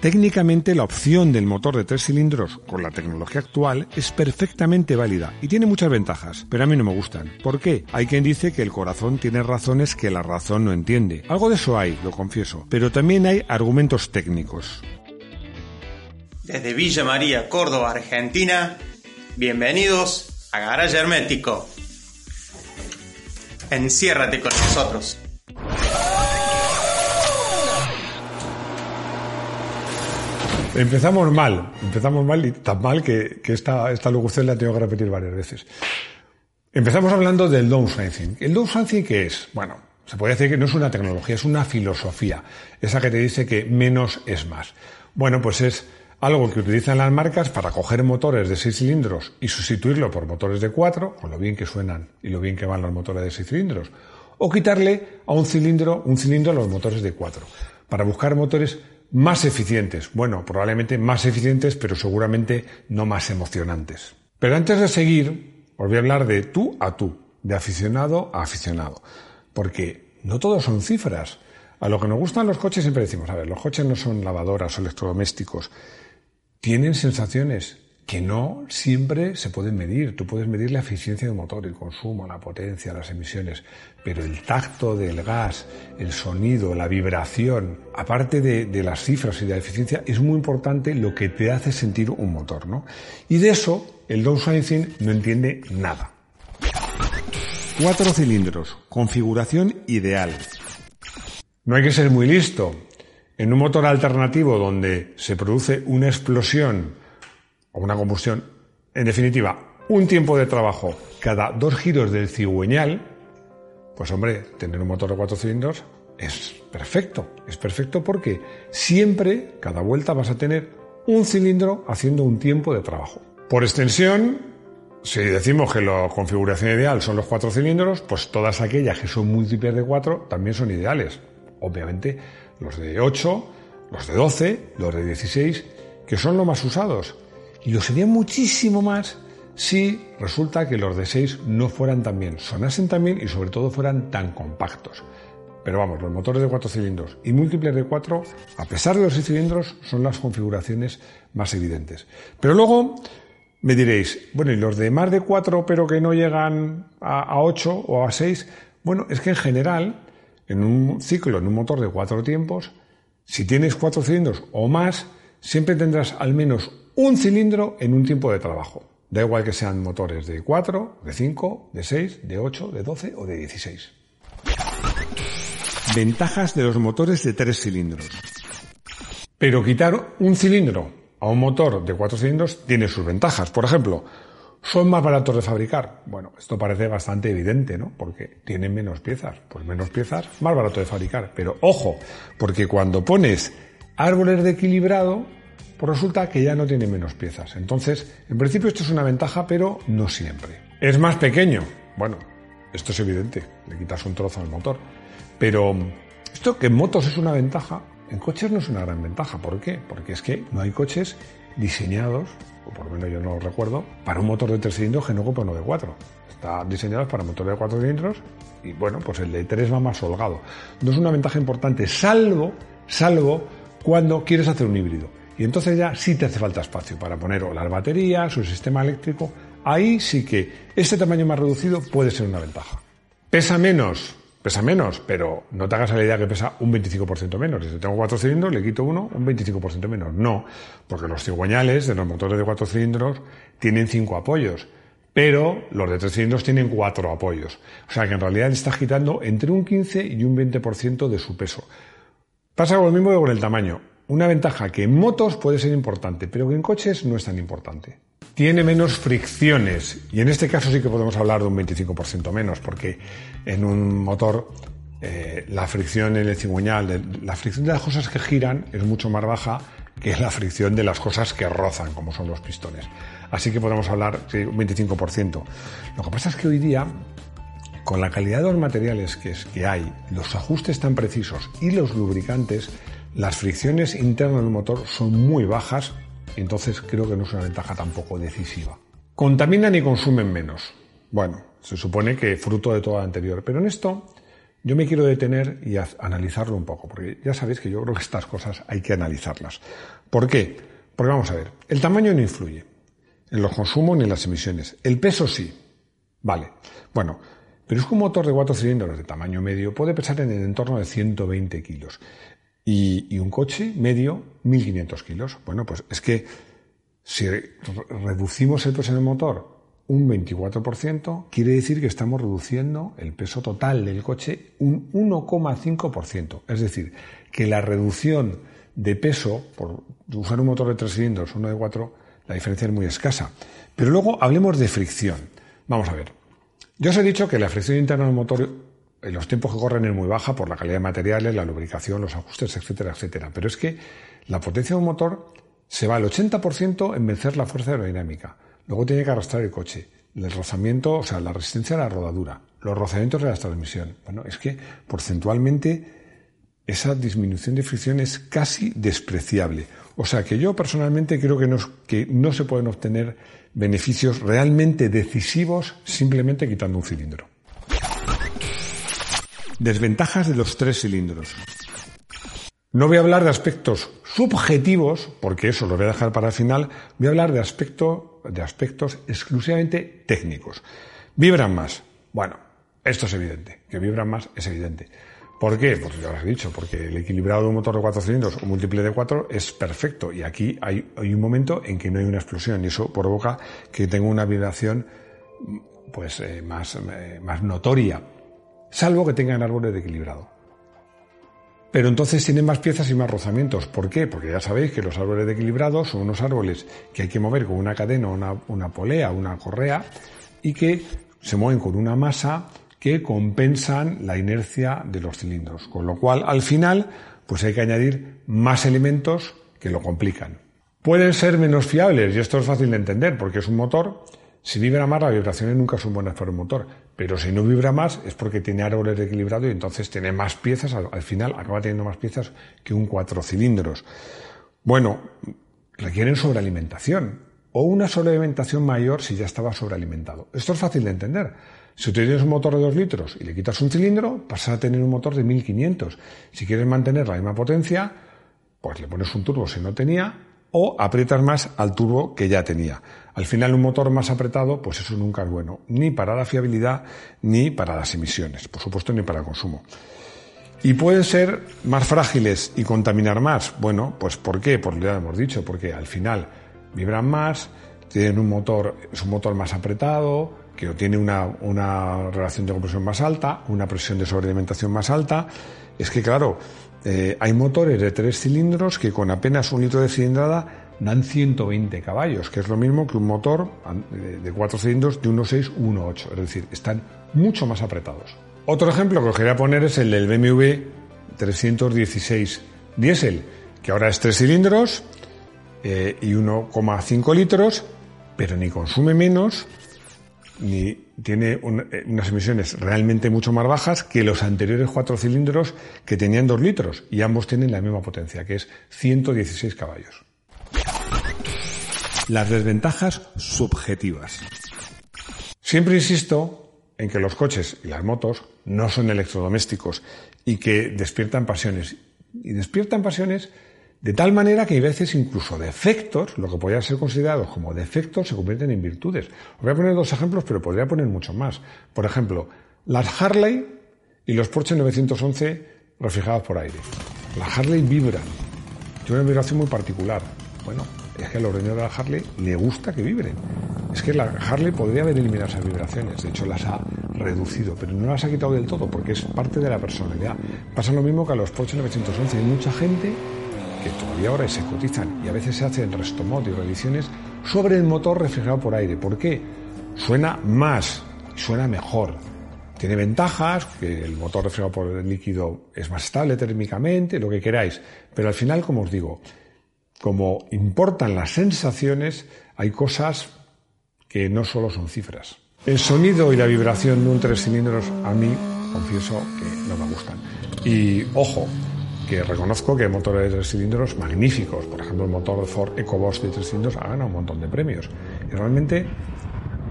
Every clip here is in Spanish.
Técnicamente la opción del motor de tres cilindros con la tecnología actual es perfectamente válida y tiene muchas ventajas, pero a mí no me gustan. ¿Por qué? Hay quien dice que el corazón tiene razones que la razón no entiende. Algo de eso hay, lo confieso, pero también hay argumentos técnicos. Desde Villa María, Córdoba, Argentina, bienvenidos a Garage Hermético. Enciérrate con nosotros. Empezamos mal, empezamos mal y tan mal que, esta, esta locución la tengo que repetir varias veces. Empezamos hablando del downsizing. ¿El downsizing qué es? Bueno, se puede decir que no es una tecnología, es una filosofía. Esa que te dice que menos es más. Bueno, pues es algo que utilizan las marcas para coger motores de seis cilindros y sustituirlo por motores de cuatro, con lo bien que suenan y lo bien que van los motores de seis cilindros, o quitarle a un cilindro un cilindro a los motores de cuatro, para buscar motores más eficientes. Bueno, probablemente más eficientes, pero seguramente no más emocionantes. Pero antes de seguir, os voy a hablar de tú a tú, de aficionado a aficionado, porque no todos son cifras. A lo que nos gustan los coches siempre decimos, a ver, los coches no son lavadoras o electrodomésticos, tienen sensaciones que no siempre se pueden medir. Tú puedes medir la eficiencia del motor, el consumo, la potencia, las emisiones, pero el tacto del gas, el sonido, la vibración, aparte de, las cifras y de la eficiencia, es muy importante lo que te hace sentir un motor, ¿no? Y de eso el downsizing no entiende nada. Cuatro cilindros, configuración ideal. No hay que ser muy listo. En un motor alternativo donde se produce una explosión o una combustión, en definitiva, un tiempo de trabajo cada dos giros del cigüeñal, pues hombre, tener un motor de cuatro cilindros es perfecto. Es perfecto porque siempre, cada vuelta, vas a tener un cilindro haciendo un tiempo de trabajo. Por extensión, si decimos que la configuración ideal son los cuatro cilindros, pues todas aquellas que son múltiples de cuatro también son ideales. Obviamente, los de 8, los de 12, los de 16, que son los más usados. Y lo serían muchísimo más si resulta que los de 6 no fueran tan bien, sonasen también y sobre todo fueran tan compactos. Pero vamos, los motores de 4 cilindros y múltiples de 4, a pesar de los 6 cilindros, son las configuraciones más evidentes. Pero luego me diréis, bueno, ¿y los de más de 4 pero que no llegan a, a 8 o a 6? Bueno, es que en general en un ciclo, en un motor de cuatro tiempos, si tienes cuatro cilindros o más, siempre tendrás al menos un cilindro en un tiempo de trabajo. Da igual que sean motores de 4, de 5, de 6, de 8, de 12 o de 16. Ventajas de los motores de tres cilindros. Pero quitar un cilindro a un motor de cuatro cilindros tiene sus ventajas. Por ejemplo, ¿Son más baratos de fabricar? Bueno, esto parece bastante evidente, ¿no? Porque tienen menos piezas. Pues menos piezas, más barato de fabricar. Pero ojo, porque cuando pones árboles de equilibrado, pues resulta que ya no tiene menos piezas. Entonces, en principio esto es una ventaja, pero no siempre. ¿Es más pequeño? Bueno, esto es evidente. Le quitas un trozo al motor. Pero esto que en motos es una ventaja, en coches no es una gran ventaja. ¿Por qué? Porque es que no hay coches diseñados o por lo menos yo no lo recuerdo, para un motor de tres cilindros que no compra uno de cuatro. Está diseñado para motor de cuatro cilindros y bueno, pues el de tres va más holgado. No es una ventaja importante, salvo, salvo cuando quieres hacer un híbrido. Y entonces ya sí te hace falta espacio para poner las baterías o sistema eléctrico. Ahí sí que este tamaño más reducido puede ser una ventaja. Pesa menos, pesa menos, pero no te hagas la idea que pesa un 25% menos. Si tengo cuatro cilindros, le quito uno, un 25% menos. No, porque los cigüeñales de los motores de cuatro cilindros tienen cinco apoyos, pero los de tres cilindros tienen cuatro apoyos. O sea que en realidad le estás quitando entre un 15 y un 20% de su peso. Pasa lo mismo que con el tamaño. Una ventaja que en motos puede ser importante, pero que en coches no es tan importante tiene menos fricciones. Y en este caso sí que podemos hablar de un 25% menos, porque en un motor eh, la fricción en el cigüeñal, la fricción de las cosas que giran es mucho más baja que la fricción de las cosas que rozan, como son los pistones. Así que podemos hablar de un 25%. Lo que pasa es que hoy día, con la calidad de los materiales que, es, que hay, los ajustes tan precisos y los lubricantes, las fricciones internas del motor son muy bajas entonces creo que no es una ventaja tampoco decisiva. Contaminan y consumen menos. Bueno, se supone que fruto de todo lo anterior, pero en esto yo me quiero detener y analizarlo un poco, porque ya sabéis que yo creo que estas cosas hay que analizarlas. ¿Por qué? Porque vamos a ver, el tamaño no influye en los consumos ni en las emisiones. El peso sí. Vale. Bueno, pero es que un motor de cuatro cilindros de tamaño medio puede pesar en el entorno de 120 kilos. Y, un coche medio, 1500 kilos. Bueno, pues es que si reducimos el peso del motor un 24%, quiere decir que estamos reduciendo el peso total del coche un 1,5%. Es decir, que la reducción de peso por usar un motor de tres cilindros, uno de cuatro, la diferencia es muy escasa. Pero luego hablemos de fricción. Vamos a ver. Yo os he dicho que la fricción interna del motor en los tiempos que corren es muy baja por la calidad de materiales, la lubricación, los ajustes, etcétera, etcétera. Pero es que la potencia de un motor se va al 80% en vencer la fuerza aerodinámica. Luego tiene que arrastrar el coche. El rozamiento, o sea, la resistencia a la rodadura, los rozamientos de la transmisión. Bueno, es que porcentualmente esa disminución de fricción es casi despreciable. O sea que yo personalmente creo que no, que no se pueden obtener beneficios realmente decisivos simplemente quitando un cilindro. Desventajas de los tres cilindros. No voy a hablar de aspectos subjetivos, porque eso lo voy a dejar para el final, voy a hablar de, de aspectos exclusivamente técnicos. ¿Vibran más? Bueno, esto es evidente, que vibran más es evidente. ¿Por qué? Pues ya lo he dicho, porque el equilibrado de un motor de cuatro cilindros o múltiple de cuatro es perfecto y aquí hay, hay, un momento en que no hay una explosión y eso provoca que tenga una vibración pues eh, más, eh, más notoria, salvo que tengan árboles de equilibrado. Pero entonces tienen más piezas y más rozamientos. ¿Por qué? Porque ya sabéis que los árboles de equilibrado son unos árboles que hay que mover con una cadena, una, una polea, una correa y que se mueven con una masa que compensan la inercia de los cilindros. Con lo cual, al final, pues hay que añadir más elementos que lo complican. Pueden ser menos fiables, y esto es fácil de entender, porque es un motor si vibra más, las vibraciones nunca son buenas para un motor, pero si no vibra más es porque tiene árboles de equilibrado y entonces tiene más piezas, al, final acaba teniendo más piezas que un cuatro cilindros. Bueno, requieren sobrealimentación o una sobrealimentación mayor si ya estaba sobrealimentado. Esto es fácil de entender. Si tú tienes un motor de 2 litros y le quitas un cilindro, pasas a tener un motor de 1500. Si quieres mantener la misma potencia, pues le pones un turbo si no tenía o aprietas más al turbo que ya tenía. Al final un motor más apretado, pues eso nunca es bueno, ni para la fiabilidad ni para las emisiones, por supuesto ni para el consumo. ¿Y pueden ser más frágiles y contaminar más? Bueno, pues ¿por qué? Pues ya lo hemos dicho, porque al final vibran más, tienen un motor, es un motor más apretado, que tiene una, una relación de compresión más alta, una presión de sobrealimentación más alta. Es que claro, eh, hay motores de tres cilindros que con apenas un litro de cilindrada dan 120 caballos, que es lo mismo que un motor de cuatro cilindros de 1.6 u 1.8, es decir, están mucho más apretados. Otro ejemplo que os quería poner es el del BMW 316 diésel, que ahora es tres cilindros eh, y 1,5 litros, pero ni consume menos ni tiene eh, unas emisiones realmente mucho más bajas que los anteriores cuatro cilindros que tenían dos litros y ambos tienen la misma potencia, que es 116 caballos. Las desventajas subjetivas. Siempre insisto en que los coches y las motos no son electrodomésticos y que despiertan pasiones. Y despiertan pasiones de tal manera que hay veces incluso defectos, lo que podría ser considerados como defectos, se convierten en virtudes. Os voy a poner dos ejemplos, pero podría poner mucho más. Por ejemplo, las Harley y los Porsche 911 refrigerados por aire. Las Harley vibran. Tiene una vibración muy particular. Bueno, es que a los dueños de la Harley le gusta que vibren. Es que la Harley podría haber eliminado esas vibraciones, de hecho las ha reducido, pero no las ha quitado del todo porque es parte de la personalidad. Pasa lo mismo que a los Porsche 911. Hay mucha gente que todavía ahora se cotizan y a veces se hacen restomod y reediciones sobre el motor refrigerado por aire. ¿Por qué? Suena más, suena mejor. Tiene ventajas, que el motor refrigerado por el líquido es más estable térmicamente, lo que queráis. Pero al final, como os digo, como importan las sensaciones, hay cosas que no solo son cifras. El sonido y la vibración de un tres cilindros a mí confieso que no me gustan. Y ojo, que reconozco que hay motores de tres cilindros magníficos. Por ejemplo, el motor Ford EcoBoost de tres cilindros ha ganado un montón de premios. Y realmente,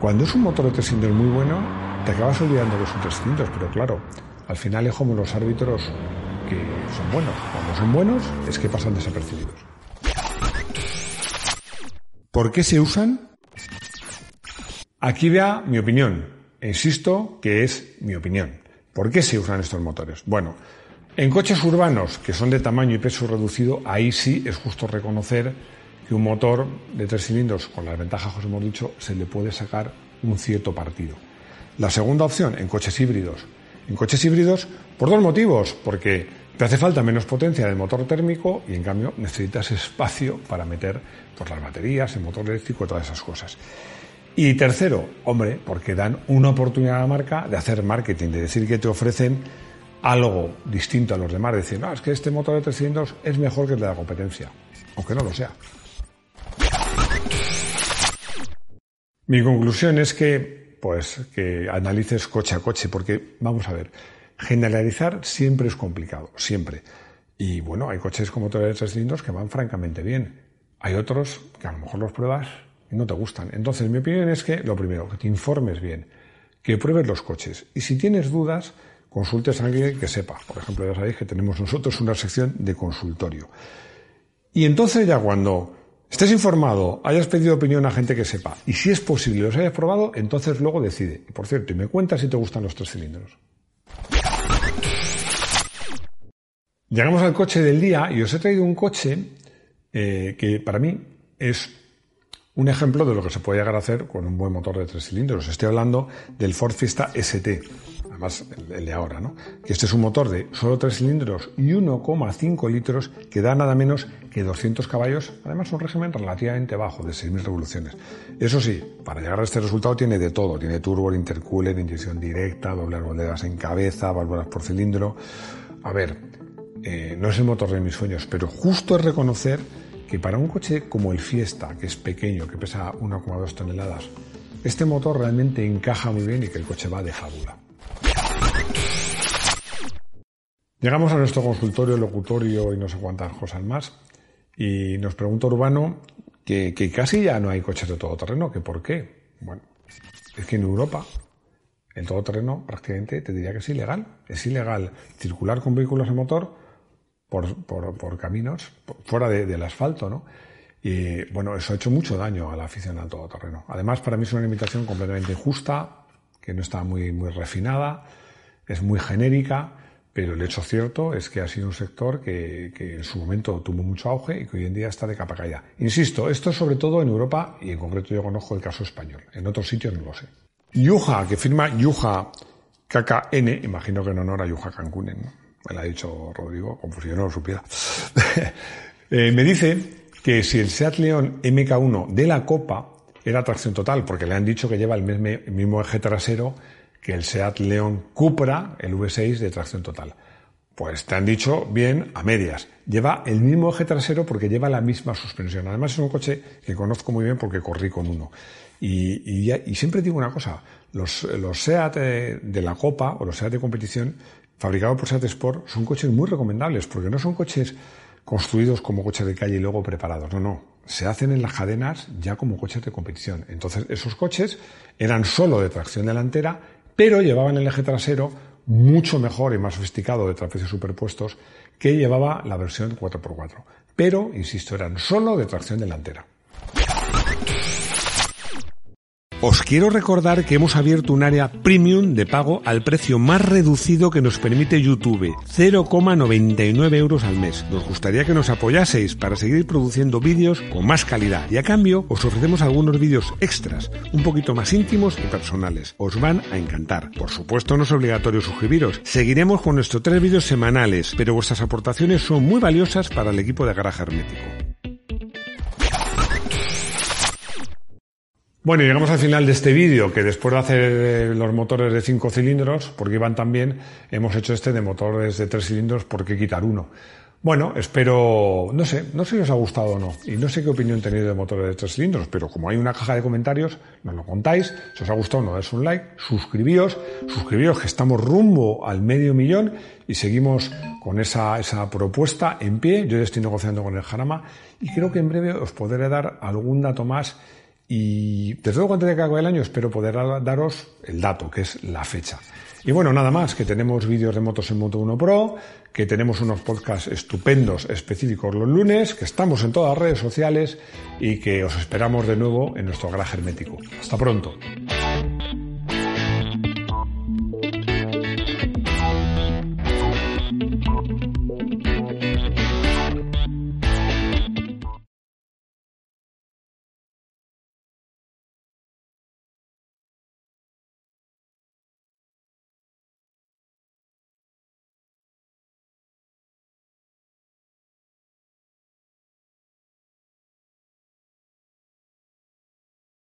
cuando es un motor de tres cilindros muy bueno, te acabas olvidando que son tres cilindros, pero claro, al final es como los árbitros que son buenos. Cuando son buenos es que pasan desapercibidos. ¿Por qué se usan? Aquí vea mi opinión. Insisto que es mi opinión. ¿Por qué se usan estos motores? Bueno, en coches urbanos que son de tamaño y peso reducido, ahí sí es justo reconocer que un motor de tres cilindros, con las ventajas que os hemos dicho, se le puede sacar un cierto partido. La segunda opción, en coches híbridos. En coches híbridos, por dos motivos. Porque te hace falta menos potencia del motor térmico y, en cambio, necesitas espacio para meter pues, las baterías, el motor eléctrico, todas esas cosas. Y tercero, hombre, porque dan una oportunidad a la marca de hacer marketing, de decir que te ofrecen algo distinto a los demás, de decir, no, es que este motor de 300 es mejor que el de la competencia, aunque no lo sea. Mi conclusión es que, pues, que analices coche a coche, porque, vamos a ver, generalizar siempre es complicado, siempre. Y bueno, hay coches con motores de tres cilindros que van francamente bien. Hay otros que a lo mejor los pruebas no te gustan. Entonces, mi opinión es que, lo primero, que te informes bien, que pruebes los coches. Y si tienes dudas, consultes a alguien que sepa. Por ejemplo, ya sabéis que tenemos nosotros una sección de consultorio. Y entonces ya cuando estés informado, hayas pedido opinión a gente que sepa, y si es posible los hayas probado, entonces luego decide. Y por cierto, y me cuentas si te gustan los tres cilindros. Llegamos al coche del día y os he traído un coche eh, que para mí es un ejemplo de lo que se puede llegar a hacer con un buen motor de tres cilindros. Estoy hablando del Ford Fiesta ST, además el de ahora, ¿no? Que este es un motor de solo tres cilindros y 1,5 litros que da nada menos que 200 caballos, además un régimen relativamente bajo de 6.000 revoluciones. Eso sí, para llegar a este resultado tiene de todo, tiene turbo, intercooler, inyección directa, doble arboledas en cabeza, válvulas por cilindro. A ver, eh, no es el motor de mis sueños, pero justo es reconocer que para un coche como el Fiesta, que es pequeño, que pesa 1,2 toneladas, este motor realmente encaja muy bien y que el coche va de fábula. Llegamos a nuestro consultorio, locutorio y no sé cuántas cosas más. Y nos pregunta Urbano que, casi ya no hay coches de todoterreno, que por qué. Bueno, es que en Europa el todoterreno prácticamente te diría que es ilegal. Es ilegal circular con vehículos de motor por, caminos fuera del asfalto, ¿no? Y bueno, eso ha hecho mucho daño a la afición al todoterreno. Además, para mí es una limitación completamente injusta, que no está muy, muy refinada, es muy genérica, pero el hecho cierto es que ha sido un sector que, que, en su momento tuvo mucho auge y que hoy en día está de capa caída. Insisto, esto es sobre todo en Europa y en concreto yo conozco el caso español. En otros sitios no lo sé. Yuja, que firma Yuja KKN, imagino que en honor a Yuja Cancún, ¿no? Me lo ha dicho Rodrigo, como si yo no lo supiera, eh, me dice que si el Seat León MK1 de la Copa era tracción total, porque le han dicho que lleva el mismo eje trasero que el Seat León Cupra, el V6 de tracción total. Pues te han dicho bien a medias. Lleva el mismo eje trasero porque lleva la misma suspensión. Además es un coche que conozco muy bien porque corrí con uno. Y, siempre digo una cosa, los, SEAT de, de la Copa o los SEAT de competición fabricados por Seat Sport son coches muy recomendables porque no son coches construidos como coches de calle y luego preparados. No, no. Se hacen en las cadenas ya como coches de competición. Entonces, esos coches eran solo de tracción delantera, pero llevaban el eje trasero mucho mejor y más sofisticado de trapecios superpuestos que llevaba la versión 4x4. Pero, insisto, eran solo de tracción delantera. Os quiero recordar que hemos abierto un área premium de pago al precio más reducido que nos permite YouTube, 0,99 euros al mes. Nos gustaría que nos apoyaseis para seguir produciendo vídeos con más calidad y a cambio os ofrecemos algunos vídeos extras, un poquito más íntimos y personales. Os van a encantar. Por supuesto no es obligatorio suscribiros. Seguiremos con nuestros tres vídeos semanales, pero vuestras aportaciones son muy valiosas para el equipo de Garaje Hermético. Bueno, llegamos al final de este vídeo, que después de hacer eh, los motores de 5 cilindros, porque iban tan bien, hemos hecho este de motores de 3 cilindros, ¿por qué quitar uno? Bueno, espero, no sé, no sé si os ha gustado o no, y no sé qué opinión tenéis de motores de 3 cilindros, pero como hay una caja de comentarios, nos lo contáis, si os ha gustado no dais un like, suscribíos, suscribíos que estamos rumbo al medio millón y seguimos con esa, esa propuesta en pie, yo ya estoy negociando con el Jarama y creo que en breve os podré dar algún dato más y desde luego antes de que acabe el año espero poder daros el dato, que es la fecha. Y bueno, nada más, que tenemos vídeos de motos en Moto 1 Pro, que tenemos unos podcasts estupendos específicos los lunes, que estamos en todas las redes sociales y que os esperamos de nuevo en nuestro garaje hermético. Hasta pronto.